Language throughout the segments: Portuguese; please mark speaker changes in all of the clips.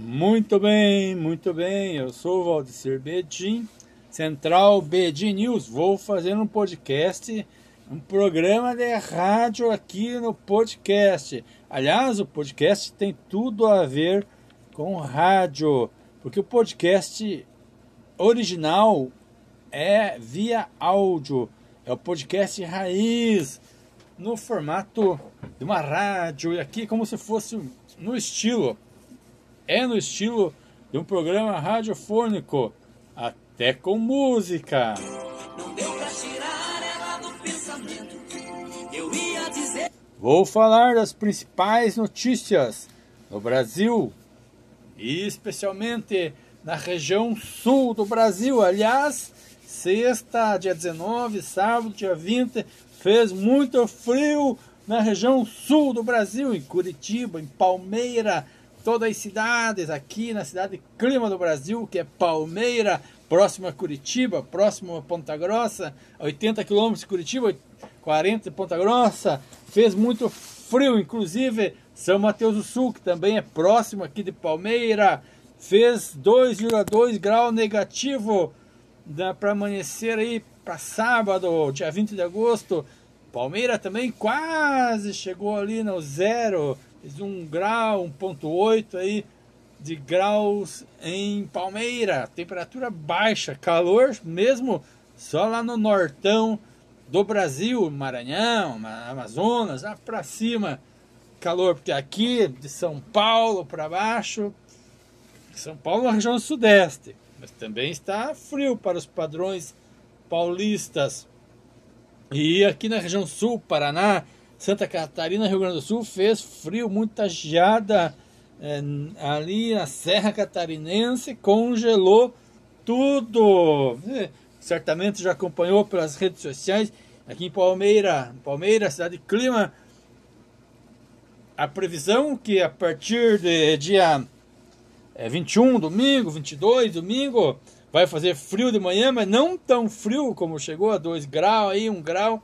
Speaker 1: Muito bem, muito bem. Eu sou o Valdecir Bedin, Central Bedin News. Vou fazer um podcast, um programa de rádio aqui no podcast. Aliás, o podcast tem tudo a ver com rádio, porque o podcast original é via áudio, é o podcast raiz, no formato de uma rádio, e aqui como se fosse no estilo é no estilo de um programa radiofônico, até com música. Vou falar das principais notícias no Brasil e especialmente na região sul do Brasil. Aliás, sexta, dia 19, sábado, dia 20, fez muito frio na região sul do Brasil, em Curitiba, em Palmeira, todas as cidades aqui na cidade clima do Brasil, que é Palmeira, próximo a Curitiba, próximo a Ponta Grossa, 80 quilômetros de Curitiba, 40 de Ponta Grossa, fez muito frio, inclusive São Mateus do Sul, que também é próximo aqui de Palmeira, fez 2,2 grau negativo para amanhecer aí para sábado, dia 20 de agosto. Palmeira também quase chegou ali no zero, um grau, 1.8 aí de graus em Palmeira, temperatura baixa, calor mesmo só lá no nortão do Brasil, Maranhão, Amazonas, lá para cima, calor, porque aqui de São Paulo para baixo, São Paulo é região sudeste, mas também está frio para os padrões paulistas. E aqui na região sul, Paraná, Santa Catarina, Rio Grande do Sul, fez frio, muita geada é, ali na Serra Catarinense, congelou tudo. É, certamente já acompanhou pelas redes sociais. Aqui em Palmeira, Palmeira, cidade de clima, a previsão que a partir de dia é, 21, domingo, 22, domingo, vai fazer frio de manhã, mas não tão frio como chegou a 2 graus, aí 1 um grau.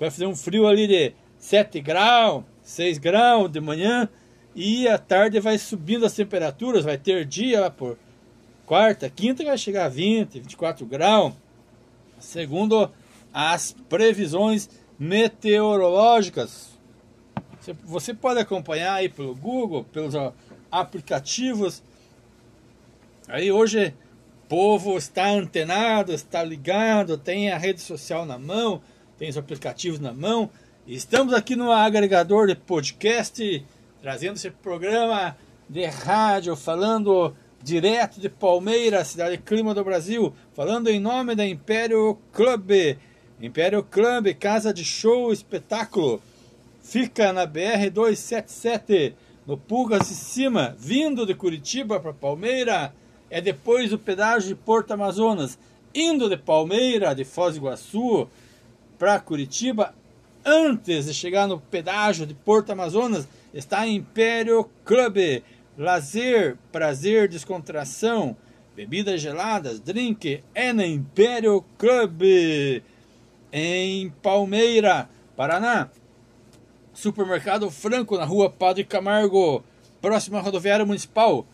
Speaker 1: Vai fazer um frio ali de 7 graus, 6 graus de manhã e à tarde vai subindo as temperaturas, vai ter dia por quarta, quinta vai chegar a 20, 24 graus, segundo as previsões meteorológicas. Você pode acompanhar aí pelo Google, pelos aplicativos. Aí hoje o povo está antenado, está ligado, tem a rede social na mão, tem os aplicativos na mão Estamos aqui no agregador de podcast, trazendo esse programa de rádio, falando direto de Palmeiras, cidade clima do Brasil, falando em nome da Império Club. Império Club, casa de show, espetáculo. Fica na BR 277, no Pulgas de Cima, vindo de Curitiba para Palmeira. É depois do pedágio de Porto Amazonas, indo de Palmeira, de Foz do Iguaçu, para Curitiba, Antes de chegar no pedágio de Porto Amazonas, está Império Club. Lazer, prazer, descontração, bebidas geladas, drink é na Império Club. Em Palmeira, Paraná. Supermercado Franco, na rua Padre Camargo, próxima rodoviária municipal.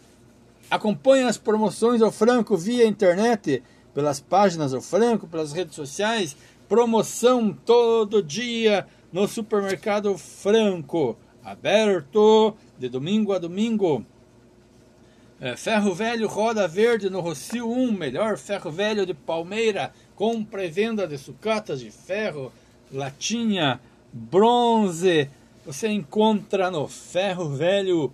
Speaker 1: Acompanhe as promoções do Franco via internet, pelas páginas do Franco, pelas redes sociais, Promoção todo dia no supermercado Franco, aberto de domingo a domingo. É, ferro velho roda verde no Rocio 1, melhor ferro velho de Palmeira, compra e venda de sucatas de ferro, latinha, bronze. Você encontra no Ferro Velho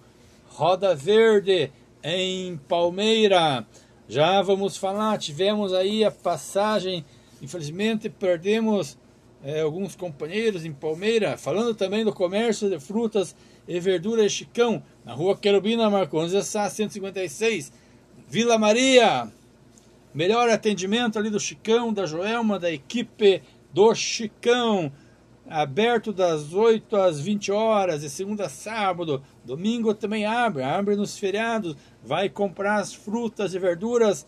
Speaker 1: Roda Verde em Palmeira. Já vamos falar, tivemos aí a passagem Infelizmente perdemos é, alguns companheiros em Palmeira, falando também do comércio de frutas e verduras Chicão, na rua Querubina Marcondes de Sá, 156, Vila Maria. Melhor atendimento ali do Chicão, da Joelma, da equipe do Chicão. Aberto das 8 às 20 horas, de segunda a sábado. Domingo também abre, abre nos feriados. Vai comprar as frutas e verduras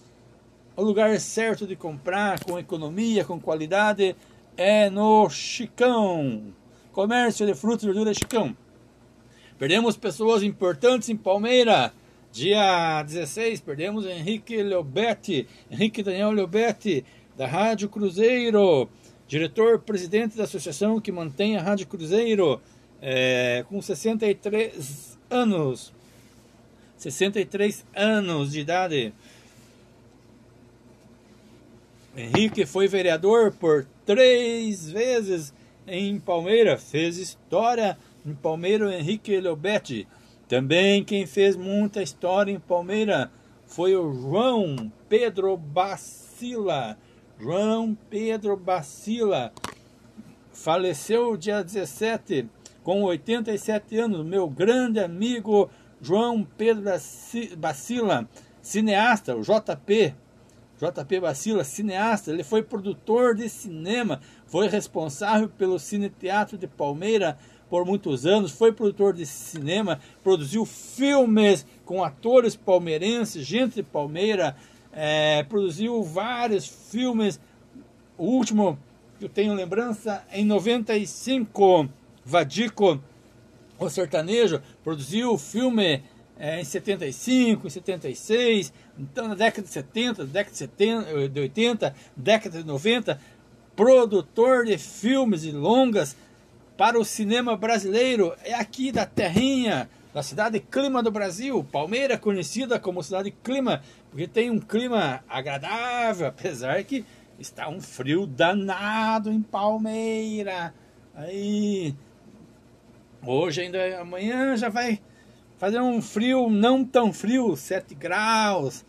Speaker 1: o lugar certo de comprar com economia, com qualidade, é no Chicão. Comércio de frutas e verduras Chicão. Perdemos pessoas importantes em Palmeira. Dia 16, perdemos Henrique Leobetti, Henrique Daniel Leobetti, da Rádio Cruzeiro, diretor-presidente da associação que mantém a Rádio Cruzeiro, é, com 63 anos. 63 anos de idade. Henrique foi vereador por três vezes em Palmeira, fez história em Palmeira Henrique Leobetti. Também quem fez muita história em Palmeira foi o João Pedro Bacila. João Pedro Bacila faleceu dia 17 com 87 anos. Meu grande amigo João Pedro Bacila, cineasta, o JP. JP Bacila, cineasta, ele foi produtor de cinema, foi responsável pelo Cine Teatro de Palmeira por muitos anos, foi produtor de cinema, produziu filmes com atores palmeirenses, gente de Palmeira, é, produziu vários filmes. O último que eu tenho lembrança, em 95, Vadico, o sertanejo, produziu o filme é, em 75, em 76, então na década de 70, década de, 70, de 80, década de 90, produtor de filmes e longas para o cinema brasileiro é aqui da terrinha, da cidade clima do Brasil. Palmeira conhecida como cidade clima, porque tem um clima agradável, apesar que está um frio danado em Palmeira. Aí hoje ainda amanhã já vai fazer um frio não tão frio, 7 graus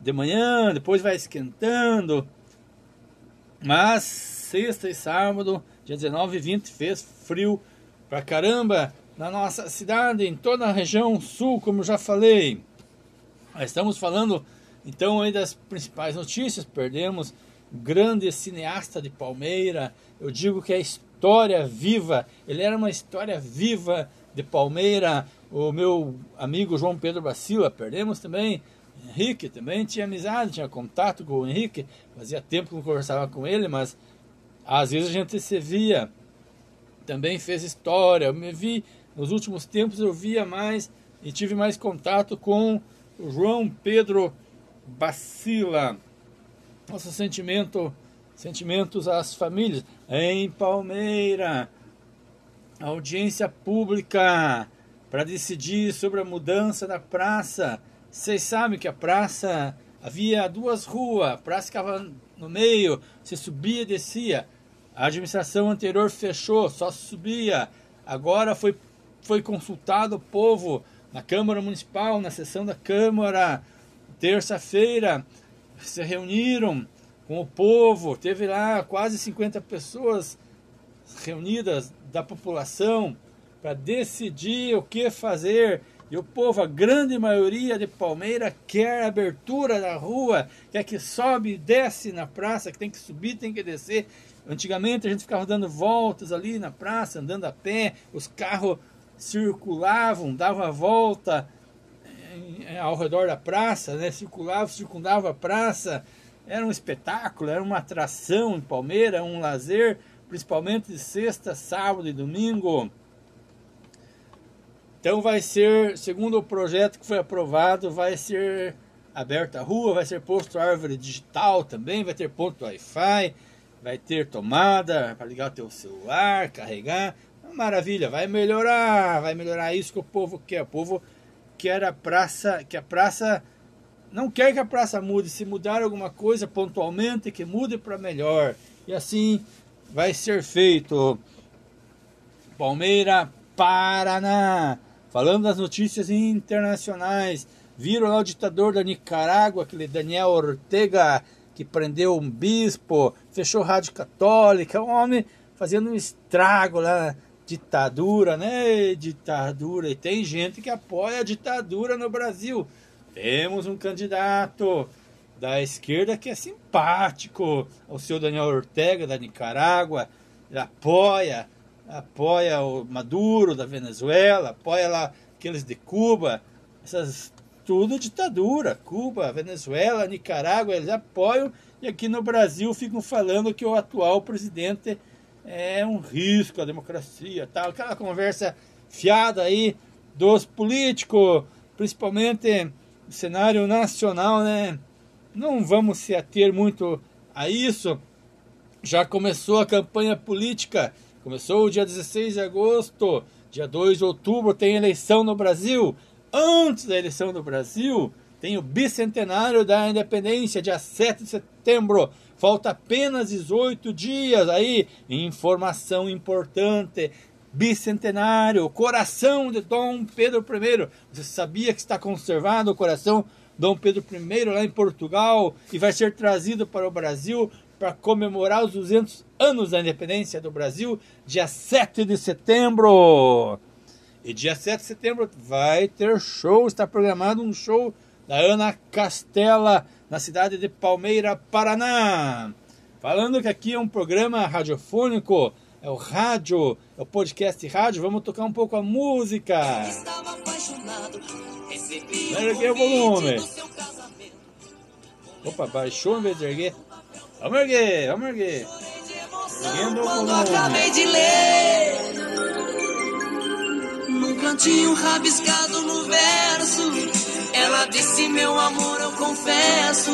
Speaker 1: de manhã, depois vai esquentando. Mas sexta e sábado Dia 19 e 20 fez frio pra caramba na nossa cidade, em toda a região sul, como já falei. Estamos falando então aí das principais notícias. Perdemos grande cineasta de Palmeira. Eu digo que é história viva. Ele era uma história viva de Palmeira. O meu amigo João Pedro Bacila. Perdemos também Henrique. Também tinha amizade, tinha contato com o Henrique. Fazia tempo que não conversava com ele, mas às vezes a gente se via, também fez história. Eu me vi, nos últimos tempos eu via mais e tive mais contato com o João Pedro Bacila. Nosso sentimento, sentimentos às famílias. Em Palmeira, audiência pública para decidir sobre a mudança da praça. Vocês sabem que a praça havia duas ruas, a praça ficava no meio, você subia e descia. A administração anterior fechou, só subia. Agora foi, foi consultado o povo na Câmara Municipal, na sessão da Câmara. Terça-feira se reuniram com o povo, teve lá quase 50 pessoas reunidas da população para decidir o que fazer. E o povo, a grande maioria de Palmeira, quer abertura da rua, quer que sobe e desce na praça, que tem que subir, tem que descer. Antigamente a gente ficava dando voltas ali na praça, andando a pé, os carros circulavam, davam a volta eh, ao redor da praça, né? circulavam, circundavam a praça. Era um espetáculo, era uma atração em Palmeira, um lazer, principalmente de sexta, sábado e domingo. Então vai ser, segundo o projeto que foi aprovado, vai ser aberta a rua, vai ser posto árvore digital também, vai ter ponto Wi-Fi, vai ter tomada para ligar o teu celular, carregar. Maravilha, vai melhorar, vai melhorar isso que o povo quer. O povo quer a praça, que a praça não quer que a praça mude, se mudar alguma coisa pontualmente, que mude para melhor. E assim vai ser feito. Palmeira, Paraná. Falando das notícias internacionais, viram lá o ditador da Nicarágua, aquele Daniel Ortega, que prendeu um bispo, fechou rádio católica, um homem fazendo um estrago lá, ditadura, né? Ditadura. E tem gente que apoia a ditadura no Brasil. Temos um candidato da esquerda que é simpático, o senhor Daniel Ortega, da Nicarágua, ele apoia, apoia o Maduro da Venezuela, apoia lá aqueles de Cuba, essas tudo ditadura. Cuba, Venezuela, Nicarágua, eles apoiam e aqui no Brasil ficam falando que o atual presidente é um risco à democracia, tal. Aquela conversa fiada aí dos políticos, principalmente cenário nacional, né? Não vamos se ater muito a isso. Já começou a campanha política, começou o dia 16 de agosto, dia 2 de outubro tem eleição no Brasil. Antes da eleição do Brasil, tem o bicentenário da independência, dia 7 de setembro. Falta apenas 18 dias aí. Informação importante. Bicentenário, coração de Dom Pedro I. Você sabia que está conservado o coração Dom Pedro I lá em Portugal e vai ser trazido para o Brasil para comemorar os 200 anos da independência do Brasil, dia 7 de setembro. E dia 7 de setembro vai ter show, está programado um show da Ana Castela, na cidade de Palmeira, Paraná. Falando que aqui é um programa radiofônico, é o rádio, é o podcast rádio, vamos tocar um pouco a música. Erguei o volume. Opa, baixou em vez de erguer. Vamos erguer, vamos erguer. Erguendo o volume. acabei de ler.
Speaker 2: Num cantinho rabiscado no verso ela disse: Meu amor, eu confesso.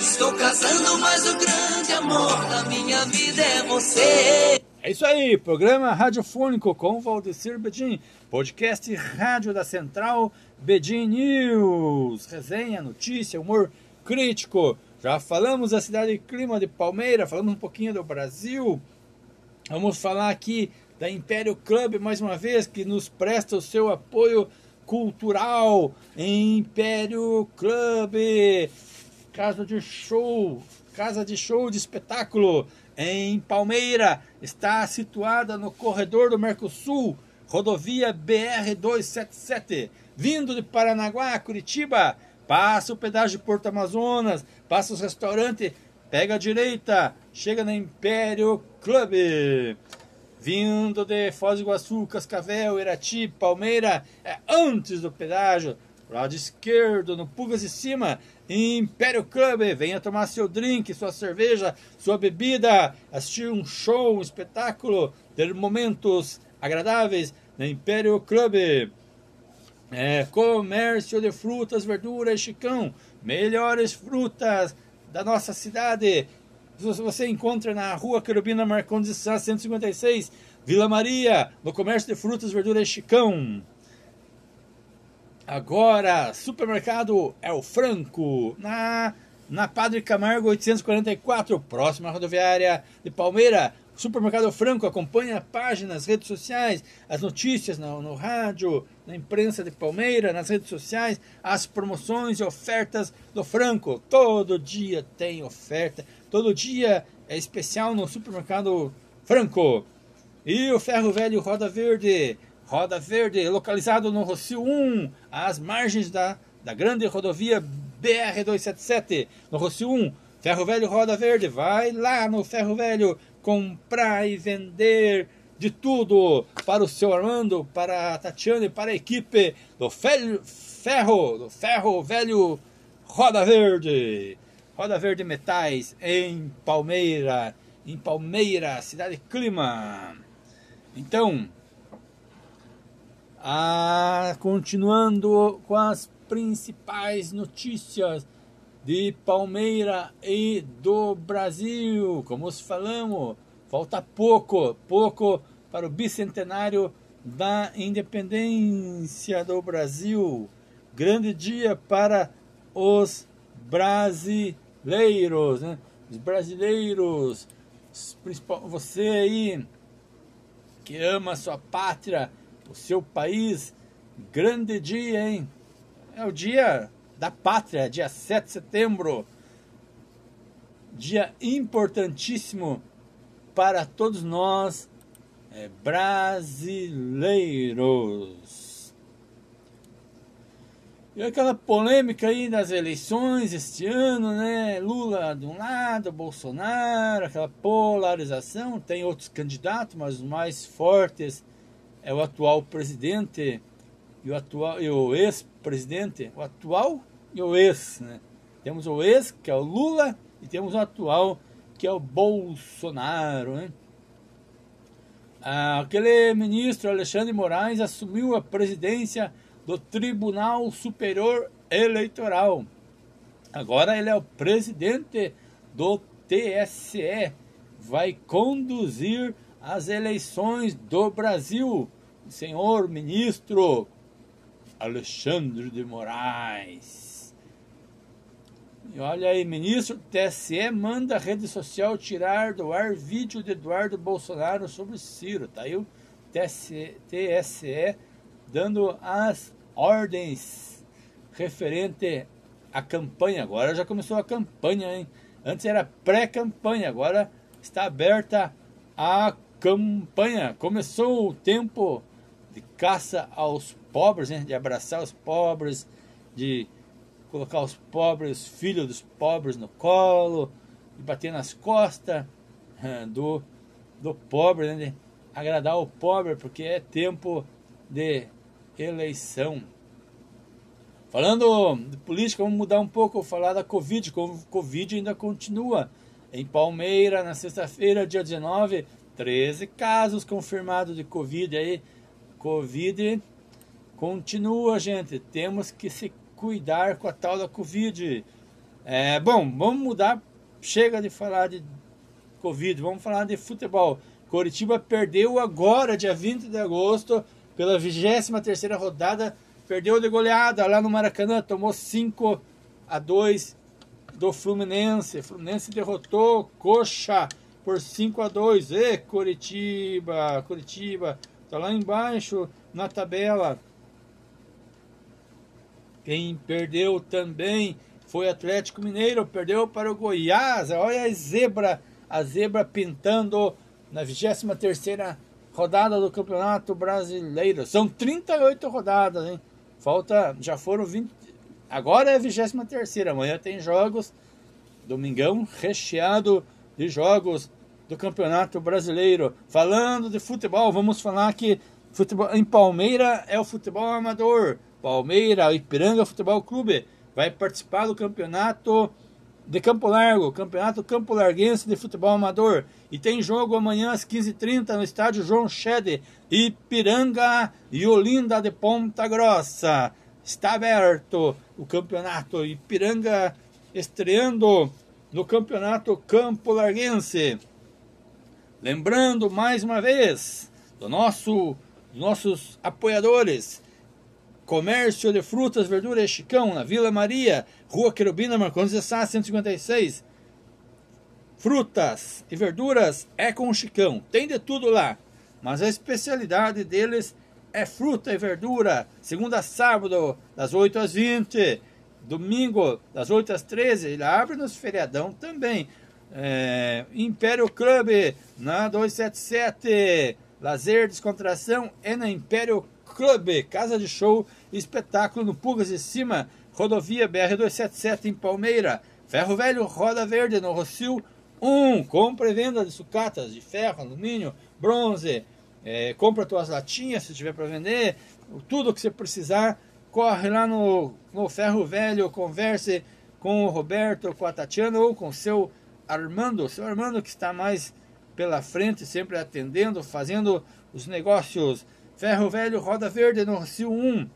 Speaker 2: Estou casando, mas o grande amor da minha vida é você.
Speaker 1: É isso aí, programa radiofônico com Valdecir Bedin, podcast rádio da Central Bedin News, resenha, notícia, humor crítico. Já falamos da cidade e clima de Palmeira, falamos um pouquinho do Brasil. Vamos falar aqui da Império Club mais uma vez, que nos presta o seu apoio cultural, Império Club, casa de show, casa de show de espetáculo em Palmeira, está situada no corredor do Mercosul, rodovia BR 277, vindo de Paranaguá, Curitiba, passa o pedágio de Porto Amazonas, passa os restaurantes, pega a direita, chega na Império Club vindo de Foz do Iguaçu, Cascavel, Irati, Palmeira, é antes do pedágio, lado esquerdo, no Pugas de Cima, Império Club, venha tomar seu drink, sua cerveja, sua bebida, assistir um show, um espetáculo, ter momentos agradáveis na Império Club. É, comércio de frutas, verduras, chicão, melhores frutas da nossa cidade, você encontra na rua Querubina Marcondes de Sá, 156, Vila Maria, no comércio de frutas, verduras Chicão. Agora, supermercado é o Franco, na, na Padre Camargo 844, próxima rodoviária de Palmeira. Supermercado Franco acompanha páginas, redes sociais, as notícias no, no rádio, na imprensa de Palmeira, nas redes sociais, as promoções e ofertas do Franco. Todo dia tem oferta, todo dia é especial no supermercado Franco. E o Ferro Velho Roda Verde, Roda Verde, localizado no Rocio 1, às margens da, da grande rodovia BR-277, no Rocio 1. Ferro Velho Roda Verde, vai lá no Ferro Velho comprar e vender de tudo para o seu Armando, para a Tatiana e para a equipe do Ferro, do Ferro Velho Roda Verde. Roda Verde Metais em Palmeira, em Palmeira, cidade clima. Então, a, continuando com as principais notícias de Palmeira e do Brasil. Como falamos, falta pouco, pouco para o bicentenário da independência do Brasil. Grande dia para os brasileiros, né? Os brasileiros, você aí que ama a sua pátria, o seu país, grande dia, hein? É o dia da Pátria, dia 7 de setembro. Dia importantíssimo para todos nós é, brasileiros. E aquela polêmica aí das eleições este ano, né? Lula de um lado, Bolsonaro, aquela polarização. Tem outros candidatos, mas os mais fortes é o atual presidente e o atual e o ex-presidente, o atual e o ex, né? Temos o ex, que é o Lula, e temos o atual, que é o Bolsonaro, né? Aquele ministro Alexandre Moraes assumiu a presidência do Tribunal Superior eleitoral. Agora ele é o presidente do TSE, vai conduzir as eleições do Brasil. Senhor ministro Alexandre de Moraes. E olha aí, ministro do TSE manda a rede social tirar do ar vídeo de Eduardo Bolsonaro sobre Ciro. Tá aí o TSE, TSE dando as ordens referente à campanha. Agora já começou a campanha, hein? Antes era pré-campanha, agora está aberta a campanha. Começou o tempo de caça aos pobres, né? de abraçar os pobres, de colocar os pobres, os filhos dos pobres no colo, de bater nas costas do, do pobre, né? de agradar o pobre, porque é tempo de eleição. Falando de política, vamos mudar um pouco, falar da Covid. O Covid ainda continua. Em Palmeira, na sexta-feira, dia 19, 13 casos confirmados de Covid aí. Covid continua, gente. Temos que se cuidar com a tal da Covid. É, bom, vamos mudar. Chega de falar de Covid, vamos falar de futebol. Coritiba perdeu agora, dia 20 de agosto, pela 23 terceira rodada Perdeu de goleada lá no Maracanã, tomou 5 a 2 do Fluminense. Fluminense derrotou Coxa por 5 a 2. E Curitiba, Curitiba tá lá embaixo na tabela. Quem perdeu também foi Atlético Mineiro, perdeu para o Goiás. Olha a zebra, a zebra pintando na 23 terceira rodada do Campeonato Brasileiro. São 38 rodadas, hein? Falta, já foram 20. Agora é a 23 amanhã tem jogos. Domingão recheado de jogos do Campeonato Brasileiro. Falando de futebol, vamos falar que futebol em Palmeira é o futebol amador. Palmeira, Ipiranga Futebol Clube vai participar do campeonato de Campo Largo, Campeonato Campo Larguense de Futebol Amador. E tem jogo amanhã às 15h30 no estádio João Chede, Ipiranga e Olinda de Ponta Grossa. Está aberto o campeonato Ipiranga estreando no Campeonato Campo Larguense. Lembrando mais uma vez do nosso, dos nossos apoiadores. Comércio de Frutas, Verduras Chicão, na Vila Maria, Rua Querubina, Marcondes de Sá, 156. Frutas e verduras é com o Chicão. Tem de tudo lá. Mas a especialidade deles é fruta e verdura. Segunda a sábado, das 8 às 20. Domingo, das 8 às 13. Ele abre nos feriadão também. É, Império Club, na 277. Lazer, descontração é na Império Club. Casa de show, espetáculo no Pugas de Cima Rodovia BR-277 em Palmeira. Ferro Velho Roda Verde no Rocio 1. Compra e venda de sucatas de ferro, alumínio, bronze. É, compra tuas latinhas se tiver para vender. Tudo que você precisar, corre lá no, no Ferro Velho, converse com o Roberto, com a Tatiana ou com o seu Armando. Seu Armando que está mais pela frente, sempre atendendo, fazendo os negócios. Ferro Velho Roda Verde no Rocio 1.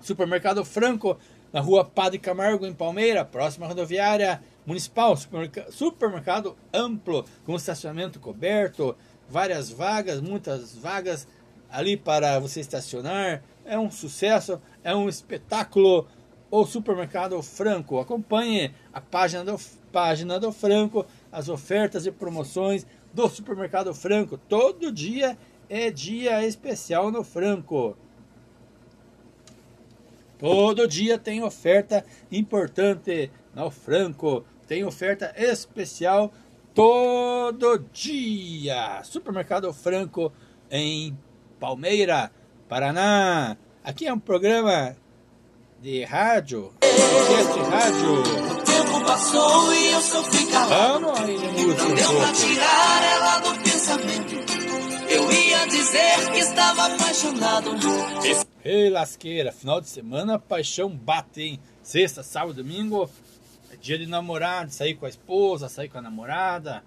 Speaker 1: Supermercado Franco na rua Padre Camargo, em Palmeira, próxima rodoviária municipal, supermercado, supermercado amplo, com estacionamento coberto, várias vagas, muitas vagas ali para você estacionar. É um sucesso, é um espetáculo. O Supermercado Franco. Acompanhe a página do, página do Franco, as ofertas e promoções do Supermercado Franco. Todo dia é dia especial no Franco. Todo dia tem oferta importante no Franco. Tem oferta especial todo dia. Supermercado Franco em Palmeira, Paraná. Aqui é um programa de rádio, podcast rádio.
Speaker 2: O tempo passou e eu sofri calado.
Speaker 1: Vamos aí, música.
Speaker 2: Não deu pra tirar ela do pensamento. Eu ia dizer que estava apaixonado.
Speaker 1: Ei, lasqueira, final de semana, paixão bate, hein? Sexta, sábado, domingo, é dia de namorado, sair com a esposa, sair com a namorada,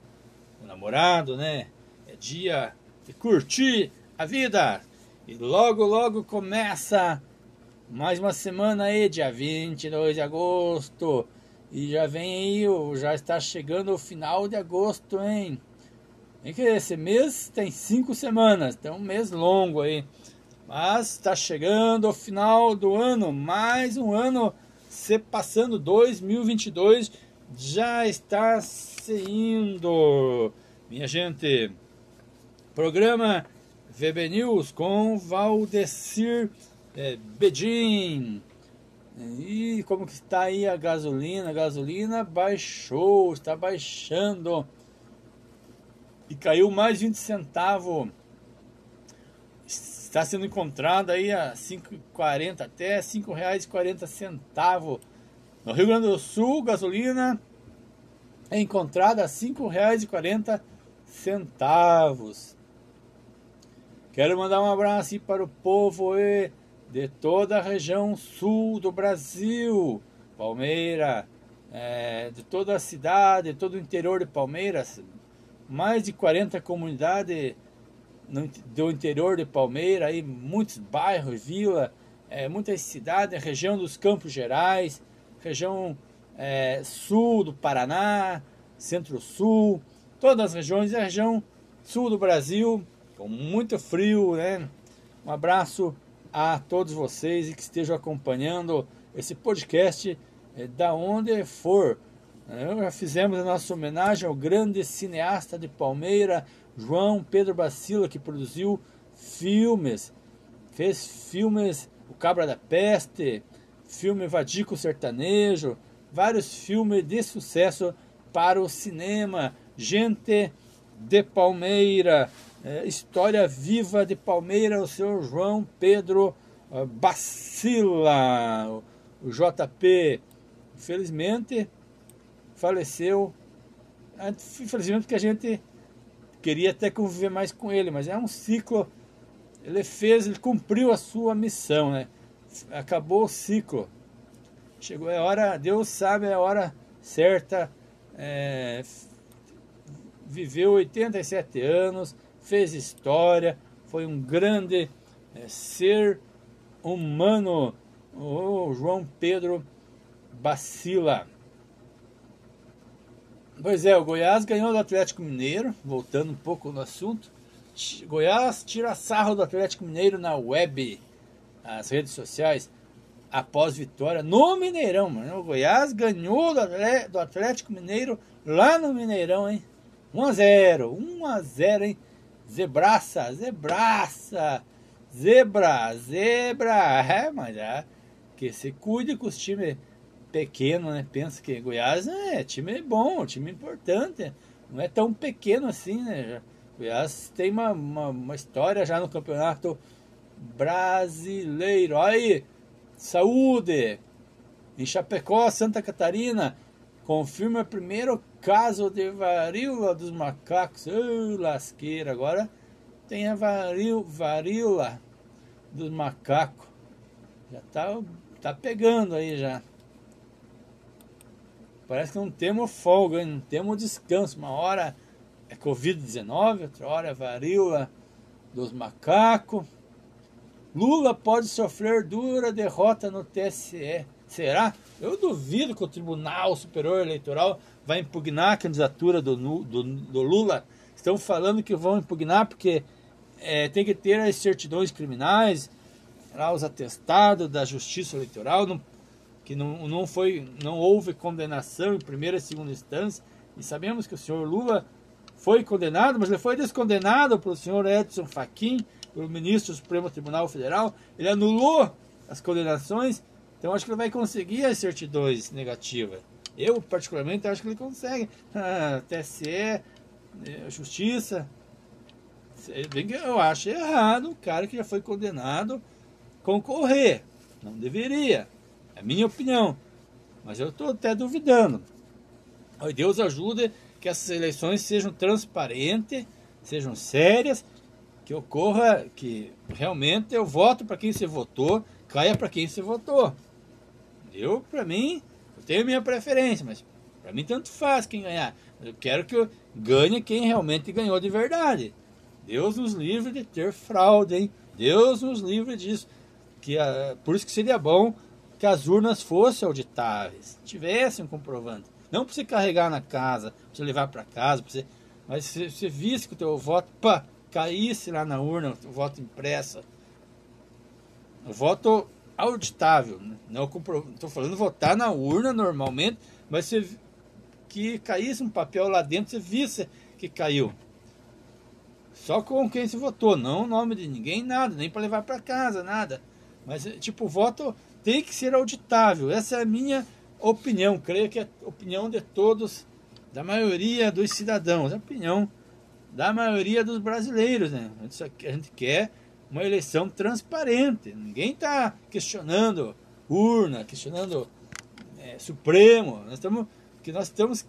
Speaker 1: o namorado, né? É dia de curtir a vida. E logo, logo começa Mais uma semana aí, dia 22 de agosto. E já vem aí, já está chegando o final de agosto, hein? É que esse mês tem cinco semanas, tem um mês longo aí. Mas está chegando o final do ano, mais um ano se passando, 2022 já está se indo. Minha gente, programa VB News com Valdecir é, Bedin. E como que está aí a gasolina? A gasolina baixou, está baixando. E caiu mais 20 centavos. Está sendo encontrada aí a 5,40 até R$ 5,40. No Rio Grande do Sul, gasolina é encontrada a R$ 5,40. Quero mandar um abraço para o povo de toda a região sul do Brasil, Palmeira, é, de toda a cidade, de todo o interior de Palmeiras, mais de 40 comunidades no, do interior de Palmeira, aí, muitos bairros, vila, é, muitas cidades, região dos Campos Gerais, região é, sul do Paraná, centro-sul, todas as regiões, a região sul do Brasil, com muito frio, né? Um abraço a todos vocês e que estejam acompanhando esse podcast é, da onde for. É, já fizemos a nossa homenagem ao grande cineasta de Palmeira, João Pedro Bacila, que produziu filmes, fez filmes O Cabra da Peste, filme Vadico Sertanejo, vários filmes de sucesso para o cinema. Gente de Palmeira, é, História Viva de Palmeira, o senhor João Pedro uh, Bacila, o JP, infelizmente faleceu, infelizmente porque a gente queria até conviver mais com ele, mas é um ciclo, ele fez, ele cumpriu a sua missão, né? Acabou o ciclo, chegou a é hora, Deus sabe a hora certa, é, viveu 87 anos, fez história, foi um grande é, ser humano, o João Pedro Bacila. Pois é, o Goiás ganhou do Atlético Mineiro, voltando um pouco no assunto. Goiás tira sarro do Atlético Mineiro na web, nas redes sociais, após vitória no Mineirão, mano. O Goiás ganhou do Atlético Mineiro lá no Mineirão, hein? 1 a 0 1 a 0 hein? Zebraça, zebraça, zebra, zebra. É, mas é que se cuide com os times pequenos, né? Pensa que Goiás é time bom, time importante. Não é tão pequeno assim, né? Goiás tem uma, uma, uma história já no campeonato brasileiro. Aí, saúde! Em Chapecó, Santa Catarina, confirma o primeiro caso de varíola dos macacos. Oh, lasqueira, agora tem a varíola, varíola dos macacos. Já tá, tá pegando aí já. Parece que não temos folga, não temos descanso. Uma hora é Covid-19, outra hora é varíola dos macacos. Lula pode sofrer dura derrota no TSE. Será? Eu duvido que o Tribunal Superior Eleitoral vai impugnar a candidatura do, do, do Lula. Estão falando que vão impugnar porque é, tem que ter as certidões criminais, lá, os atestados da Justiça Eleitoral, não, que não, não, foi, não houve condenação em primeira e segunda instância. E sabemos que o senhor Lula foi condenado, mas ele foi descondenado pelo senhor Edson Fachin, pelo ministro do Supremo Tribunal Federal. Ele anulou as condenações, então acho que ele vai conseguir as certidões negativas. Eu, particularmente, acho que ele consegue. TSE, eh, Justiça. Eu acho errado o cara que já foi condenado concorrer. Não deveria. É minha opinião. Mas eu estou até duvidando. Deus ajude que essas eleições sejam transparentes, sejam sérias, que ocorra que realmente eu voto para quem você votou, caia para quem você votou. Eu, para mim, tenho minha preferência, mas para mim tanto faz quem ganhar. Eu quero que eu ganhe quem realmente ganhou de verdade. Deus nos livre de ter fraude, hein? Deus nos livre disso. que a, por isso que seria bom que as urnas fossem auditáveis, tivessem um comprovante. Não para você carregar na casa, para você levar para casa, você, mas se você visse que o teu voto pá, caísse lá na urna, o voto impressa, o voto auditável, né? não estou falando votar na urna normalmente, mas se que caísse um papel lá dentro, você visse que caiu. Só com quem se votou, não o nome de ninguém, nada, nem para levar para casa, nada. Mas, tipo, voto tem que ser auditável. Essa é a minha opinião. Creio que é a opinião de todos, da maioria dos cidadãos, a opinião da maioria dos brasileiros. Né? A gente quer uma eleição transparente. Ninguém está questionando urna, questionando é, Supremo. Nós estamos que nós estamos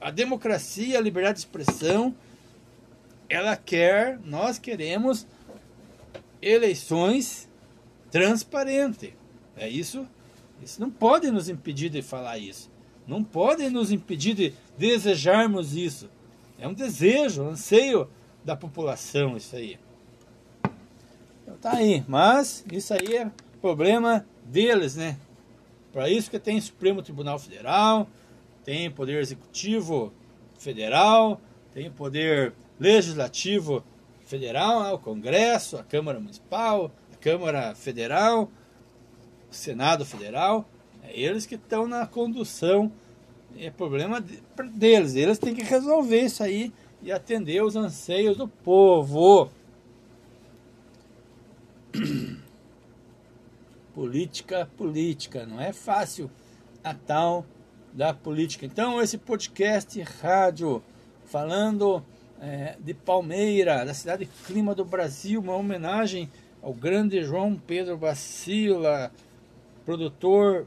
Speaker 1: a democracia, a liberdade de expressão, ela quer, nós queremos eleições transparentes. É isso. Isso não pode nos impedir de falar isso. Não pode nos impedir de desejarmos isso. É um desejo, um anseio da população isso aí. Então tá aí, mas isso aí é problema deles, né? Para isso que tem Supremo Tribunal Federal, tem poder executivo federal, tem poder legislativo federal, o Congresso, a Câmara Municipal, a Câmara Federal, Senado Federal, é eles que estão na condução, é problema deles, eles têm que resolver isso aí e atender os anseios do povo. política, política, não é fácil a tal da política. Então, esse podcast rádio falando é, de Palmeira, da cidade clima do Brasil, uma homenagem ao grande João Pedro Bacila, produtor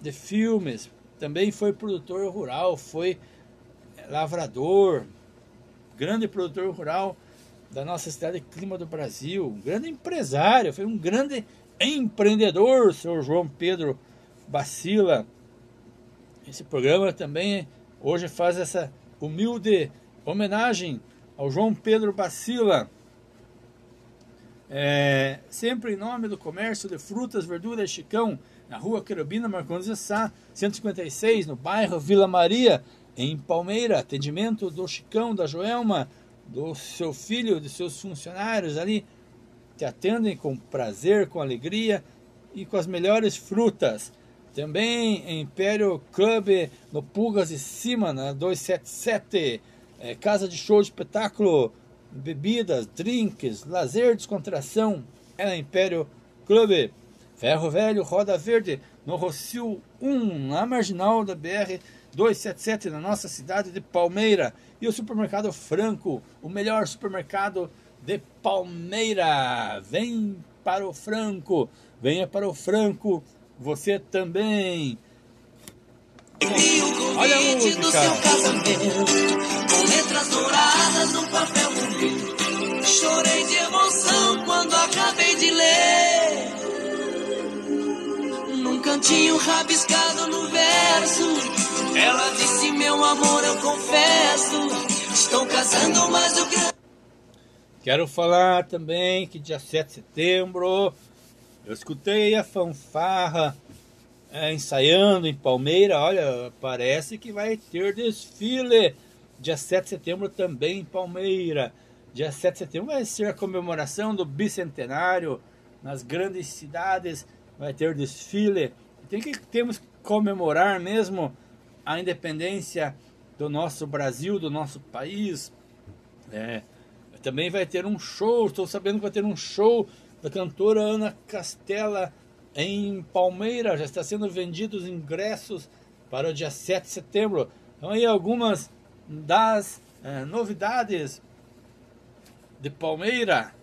Speaker 1: de filmes, também foi produtor rural, foi lavrador, grande produtor rural da nossa cidade clima do Brasil, um grande empresário, foi um grande empreendedor, senhor João Pedro Bacila. Esse programa também hoje faz essa humilde homenagem ao João Pedro Bacila. É, sempre em nome do comércio de frutas, verduras Chicão, na rua Querubina Marcondes de Sá, 156, no bairro Vila Maria, em Palmeira. Atendimento do Chicão, da Joelma, do seu filho, de seus funcionários ali. Te atendem com prazer, com alegria e com as melhores frutas. Também em Império Club, no Pulgas de Cima, na 277. É, casa de show de espetáculo, bebidas, drinks, lazer, descontração. É na Império Club. Ferro Velho, Roda Verde, no Rocio 1, na marginal da BR 277, na nossa cidade de Palmeira. E o supermercado Franco, o melhor supermercado de Palmeira. Vem para o Franco, venha para o Franco você também. Olha a música. Chorei de emoção quando acabei de ler. Num cantinho rabiscado no verso, ela disse: Meu amor, eu confesso, estou casando, mas o grande. Quero falar também que dia 7 de setembro eu escutei a fanfarra é, ensaiando em Palmeira. Olha, parece que vai ter desfile dia 7 de setembro também em Palmeira. Dia 7 de setembro vai ser a comemoração do bicentenário nas grandes cidades. Vai ter desfile. Tem que temos comemorar mesmo a independência do nosso Brasil, do nosso país. É, também vai ter um show. Estou sabendo que vai ter um show da cantora Ana Castela em Palmeira. Já está sendo vendidos ingressos para o dia 7 de setembro. Então aí algumas das é, novidades de Palmeira.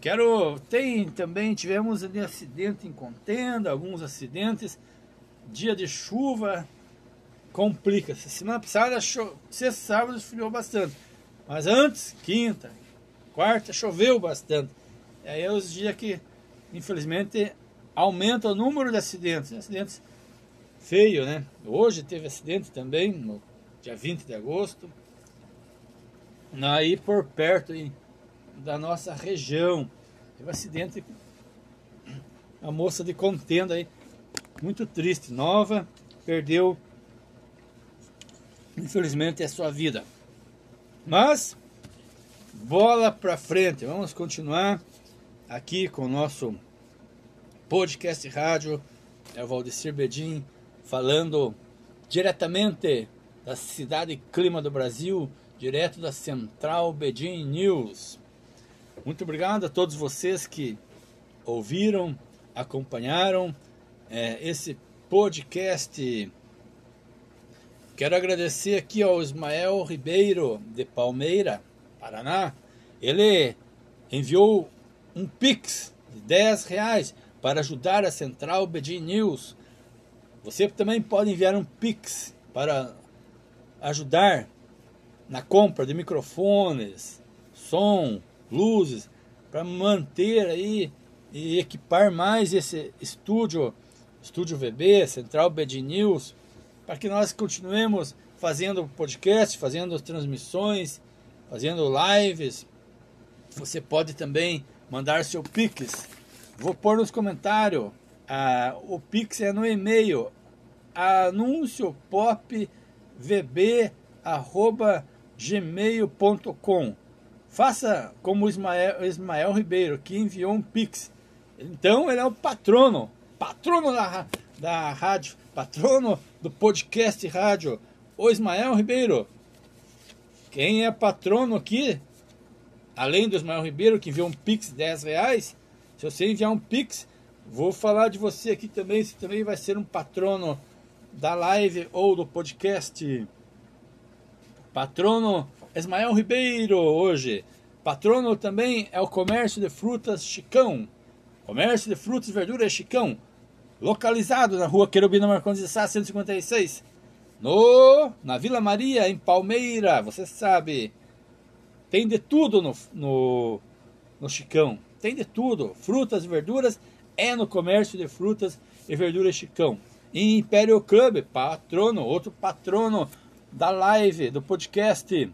Speaker 1: Quero tem também tivemos ali acidente em contenda, alguns acidentes. Dia de chuva complica. Semana passada, sexta, sábado esfriou bastante. Mas antes, quinta, quarta, choveu bastante. E aí é os dias que, infelizmente, aumenta o número de acidentes. Acidentes feios, né? Hoje teve acidente também, no dia 20 de agosto. Aí por perto aí, da nossa região. Teve acidente. A moça de contenda aí, muito triste, nova, perdeu, infelizmente, a sua vida. Mas, bola pra frente, vamos continuar aqui com o nosso podcast rádio, é o Valdecir Bedin, falando diretamente da cidade e clima do Brasil, direto da Central Bedin News. Muito obrigado a todos vocês que ouviram, acompanharam é, esse podcast. Quero agradecer aqui ao Ismael Ribeiro, de Palmeira, Paraná. Ele enviou um Pix de 10 reais para ajudar a Central BD News. Você também pode enviar um Pix para ajudar na compra de microfones, som, luzes, para manter aí e equipar mais esse estúdio, estúdio VB, Central BD News, para que nós continuemos fazendo podcast, fazendo transmissões, fazendo lives. Você pode também mandar seu Pix. Vou pôr nos comentários. Ah, o Pix é no e-mail anunciopopvb.gmail.com Faça como o Ismael, Ismael Ribeiro, que enviou um Pix. Então ele é o patrono, patrono da, da rádio, patrono do podcast rádio, o Ismael Ribeiro. Quem é patrono aqui, além do Ismael Ribeiro, que enviou um Pix de 10 reais, se você enviar um Pix, vou falar de você aqui também, você também vai ser um patrono da live ou do podcast. Patrono Ismael Ribeiro hoje. Patrono também é o Comércio de Frutas Chicão. Comércio de Frutas e Verduras Chicão. Localizado na rua Querubina Marcondes de Sá, 156. No, na Vila Maria, em Palmeira, você sabe. Tem de tudo no, no, no Chicão. Tem de tudo. Frutas e verduras é no Comércio de Frutas e Verduras Chicão. E Império Club, patrono, outro patrono da live, do podcast.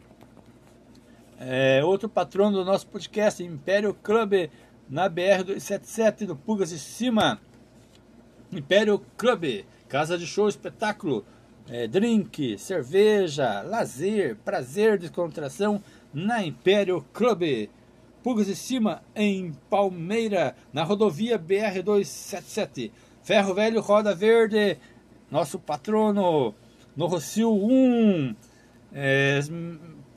Speaker 1: É, outro patrono do nosso podcast, Império Club, na BR-277, do Pugas de Cima. Império Club, casa de show, espetáculo, é, drink, cerveja, lazer, prazer, descontração na Império Club. Pugas de Cima, em Palmeira, na rodovia BR-277. Ferro Velho Roda Verde, nosso patrono, no Rocio 1. É,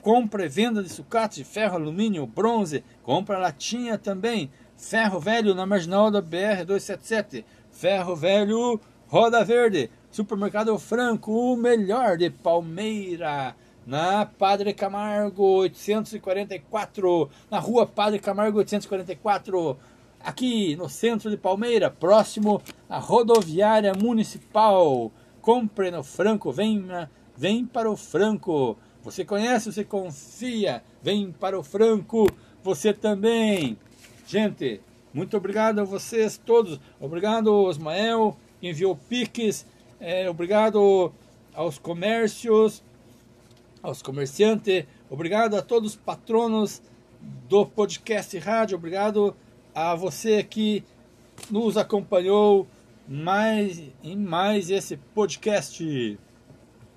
Speaker 1: compra e venda de sucate, ferro, alumínio, bronze, compra latinha também, ferro velho na marginal da BR 277, ferro velho Roda Verde, supermercado Franco, o melhor de Palmeira, na Padre Camargo 844, na rua Padre Camargo 844, aqui no centro de Palmeira, próximo à rodoviária municipal. Compre no Franco, vem, vem para o Franco. Você conhece, você confia, vem para o Franco, você também. Gente, muito obrigado a vocês todos. Obrigado, Osmael, que enviou piques. É, obrigado aos comércios, aos comerciantes. Obrigado a todos os patronos do podcast rádio. Obrigado a você que nos acompanhou mais em mais esse podcast.